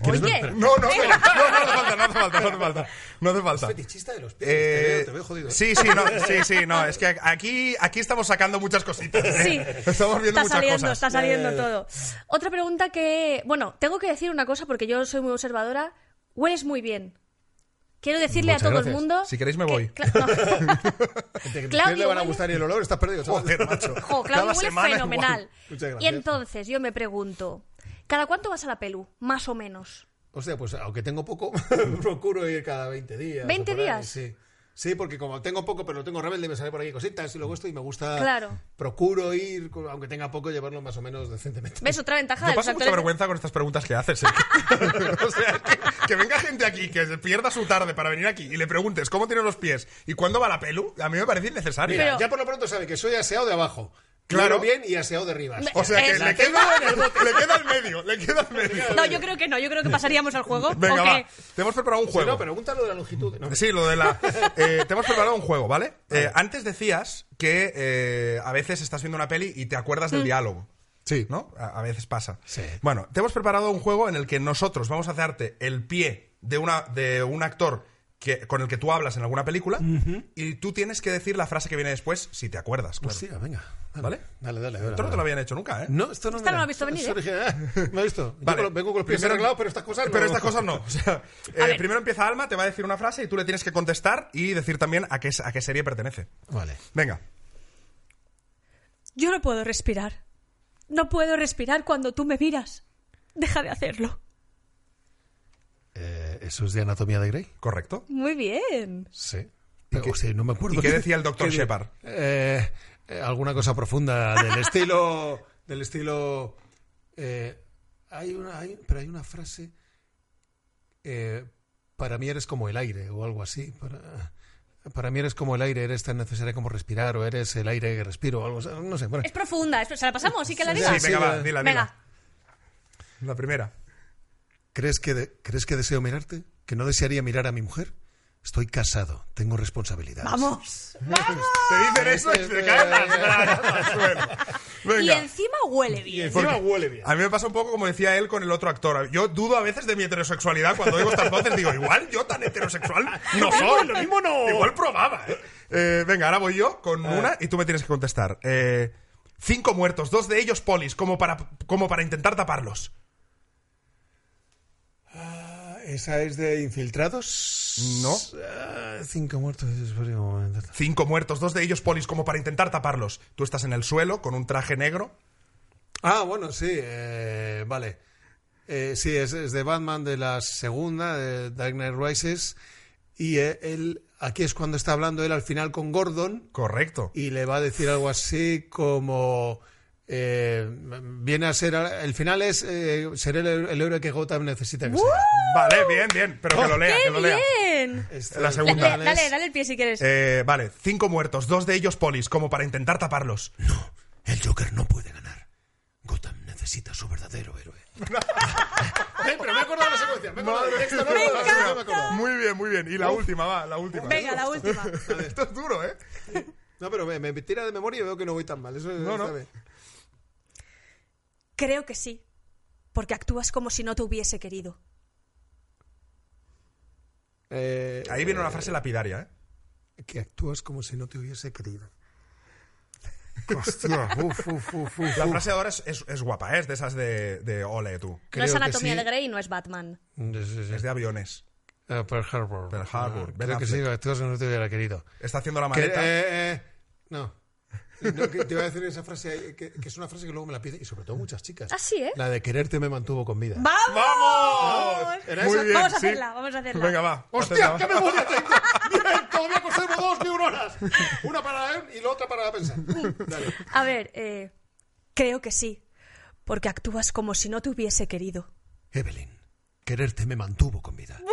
Oye. No, no, espera. no, no hace falta, no hace falta, no hace falta. No hace falta. Fetichista de los pies. Eh, te, veo, te veo jodido. ¿eh? sí, sí, no, sí, sí, no, es que aquí, aquí estamos sacando muchas cositas. ¿eh? Sí. Estamos viendo está muchas saliendo, cosas. está saliendo ya. todo. Otra pregunta que, bueno, tengo que decir una cosa porque yo soy muy observadora. Hueles muy bien. Quiero decirle Muchas a todo el gracias. mundo. Si queréis me que- voy. Cla- no. Que Claudio le van a gustar y el olor estás perdido. chaval. Joder, macho. Jo, Claudio huele semana fenomenal. Y entonces yo me pregunto, ¿cada cuánto vas a la pelu? Más o menos. Hostia, pues aunque tengo poco, procuro ir cada 20 días. o 20 por ahí, días. sí. Sí, porque como tengo poco, pero lo tengo rebelde, me sale por aquí cositas y luego esto y me gusta. Claro. Procuro ir, aunque tenga poco, llevarlo más o menos decentemente. ¿Ves otra ventaja Yo paso mucha vergüenza con estas preguntas que haces. ¿eh? o sea, que, que venga gente aquí que se pierda su tarde para venir aquí y le preguntes cómo tiene los pies y cuándo va la pelu, a mí me parece innecesario. Pero- Ya por lo pronto sabe que soy aseado de abajo. Claro. Bien y aseado de arriba. o sea que le queda, le queda el medio, le queda el medio. No, yo creo que no, yo creo que pasaríamos al juego. Venga, ¿o va. qué? Te hemos preparado un Sí, juego. no, pregúntalo de la longitud. No. Sí, lo de la. eh, te hemos preparado un juego, ¿vale? Eh, antes decías que eh, a veces estás viendo una peli y te acuerdas Mm. del diálogo. Sí. ¿No? A, a veces pasa. Sí. Bueno, te hemos preparado un juego en el que nosotros vamos a hacerte el pie de, una, de un actor que, con el que tú hablas en alguna película y tú tienes que decir la frase que viene después si te acuerdas. Claro. Hostia, venga. Dale, ¿Vale? Dale, dale. dale, Esto no te lo habían hecho nunca, ¿eh? No, esto no, Esta no lo he visto venir, ¿eh? original. ¿Me has visto? Vale. vengo con los pies Primero- arreglados, pero estas cosas no. Pero estas cosas no. O sea, eh, primero empieza Alma, te va a decir una frase y tú le tienes que contestar y decir también a qué, a qué serie pertenece. Vale. Venga. Yo no puedo respirar. No puedo respirar cuando tú me miras. Deja de hacerlo. ¿Eso es de Anatomía de Grey? ¿Correcto? Muy bien. Sí. Pero, no me acuerdo. y qué decía el Dr. ¿Qué di- Shepard? Eh, eh, alguna cosa profunda del estilo. del estilo. eh, hay una. hay- pero hay una frase. eh, para mí eres como el aire o algo así. Para, para mí eres como el aire, eres tan necesaria como respirar o eres el aire que respiro o algo así. No sé. Bueno. Es profunda. es- ¿Se la pasamos? ¿Sí que la Sí, diga? Sí, venga, sí, va, la- dila, dila. Venga. La primera. ¿Crees que, de- ¿Crees que deseo mirarte? ¿Que no desearía mirar a mi mujer? Estoy casado, tengo responsabilidades. ¡Vamos! Te dicen eso y se caen las al suelo. Y Venga. encima huele bien. Encima huele bien. A mí me pasa un poco como decía él con el otro actor. Yo dudo a veces de mi heterosexualidad cuando oigo estas voces. Digo, igual yo tan heterosexual no soy. Lo mismo no. Igual probaba. ¿eh? Eh, venga, ahora voy yo con una y tú me tienes que contestar. Eh, cinco muertos, dos de ellos polis, como para, como para intentar taparlos. ¿Esa es de infiltrados? No. Ah, cinco muertos. Cinco muertos, dos de ellos polis, como para intentar taparlos. Tú estás en el suelo con un traje negro. Ah, bueno, sí, eh, vale. Eh, sí, es, es de Batman de la segunda, de Dark Knight Rises. Y eh, él, aquí es cuando está hablando él al final con Gordon Correcto. y le va a decir algo así como... eh, viene a ser... El final es eh, ser el, el héroe que Gotham necesita que sea. Vale, bien, bien. Pero que lo lea, ¡Qué que lo lea. bien! Este, La segunda. Le- dale, dale el pie si quieres. Eh, vale, cinco muertos, dos de ellos polis, como para intentar taparlos. No, el Joker no puede ganar. Gotham necesita su verdadero héroe. pero me he acordado de la secuencia. Me he acordado texto, no, Me no, no, no, no me. Muy bien, muy bien. Y la última, va, la última. Venga, la última. Esto es duro, ¿eh? No, pero me, me tira de memoria y veo que no voy tan mal. Eso No, no. está bien. Creo que sí. Porque actúas como si no te hubiese querido. Eh, Ahí viene una frase lapidaria, ¿eh? Que actúas como si no te hubiese querido. Hostia, uf, uf, uf, uf, La frase ahora es, es- es guapa, ¿eh? es de esas de, de ole tú. no Creo es que Anatomía sí. de Grey y no es Batman. Sí, sí, sí. Es de aviones. Ah, Pearl Harbor. Pearl Harbor, Ben Creo que sí, que actúas como si no te hubiera querido. Está haciendo la Que, maleta. eh, eh, no. No, que te iba a decir esa frase, ahí, que, que es una frase que luego me la piden, y sobre todo muchas chicas. Ah, sí, ¿eh? La de quererte me mantuvo con vida. ¡Vamos! ¡Vamos! ¿Era Muy bien, Vamos a sí. hacerla, vamos a hacerla. Venga, va. ¡Hostia, qué memoria tengo! Bien, todavía conservo dos neuronas. Una para él y la otra para pensar. Dale. A ver, eh, creo que sí. Porque actúas como si no te hubiese querido. Evelyn, quererte me mantuvo con vida. ¡Uy,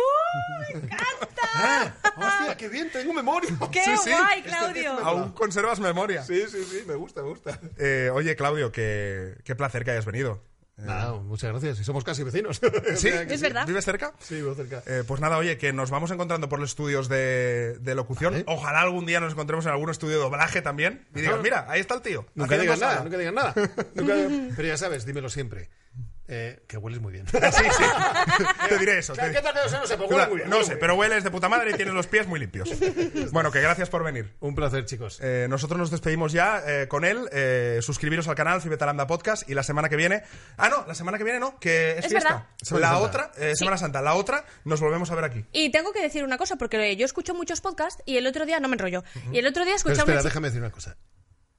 me encanta! ¡Hostia, qué bien! Tengo memoria. ¡Qué Sí, sí. guay, Este- Claudio! este Aún conservas memoria. Sí, sí, sí, me gusta, me gusta. Eh, oye, Claudio, qué, qué placer que hayas venido. Nada, muchas gracias. Y somos casi vecinos. ¿Sí? ¿Es verdad? ¿Vives cerca? Sí, vivo cerca. Eh, pues nada, oye, que nos vamos encontrando por los estudios de, de locución. Vale. Ojalá algún día nos encontremos en algún estudio de doblaje también. Y digas, mira, ahí está el tío. Nunca digas nada, saga". nunca digas nada. Nunca- Pero ya sabes, dímelo siempre. Eh, que hueles muy bien. Sí, sí. Te diré eso. te- ¿Qué tal no sé? Pero huele Claro, muy bien, no sé, pero hueles de puta madre y tienes los pies muy limpios. Bueno, que gracias por venir. Un placer, chicos. Eh, nosotros nos despedimos ya eh, con él. Eh, suscribiros al canal Fibetalanda Podcast y la semana que viene. Ah, no, la semana que viene no, que es, Es fiesta. verdad. La otra, eh, Semana Santa. La otra, nos volvemos a ver aquí. Y tengo que decir una cosa, porque yo escucho muchos podcasts y el otro día, no me enrollo, y el otro día a espera, déjame decir una cosa.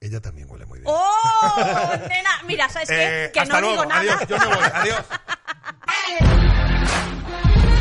Ella también huele muy bien. ¡Oh! Nena, mira, ¿sabes qué? Eh, que no digo nada. Adiós, yo me voy. Adiós.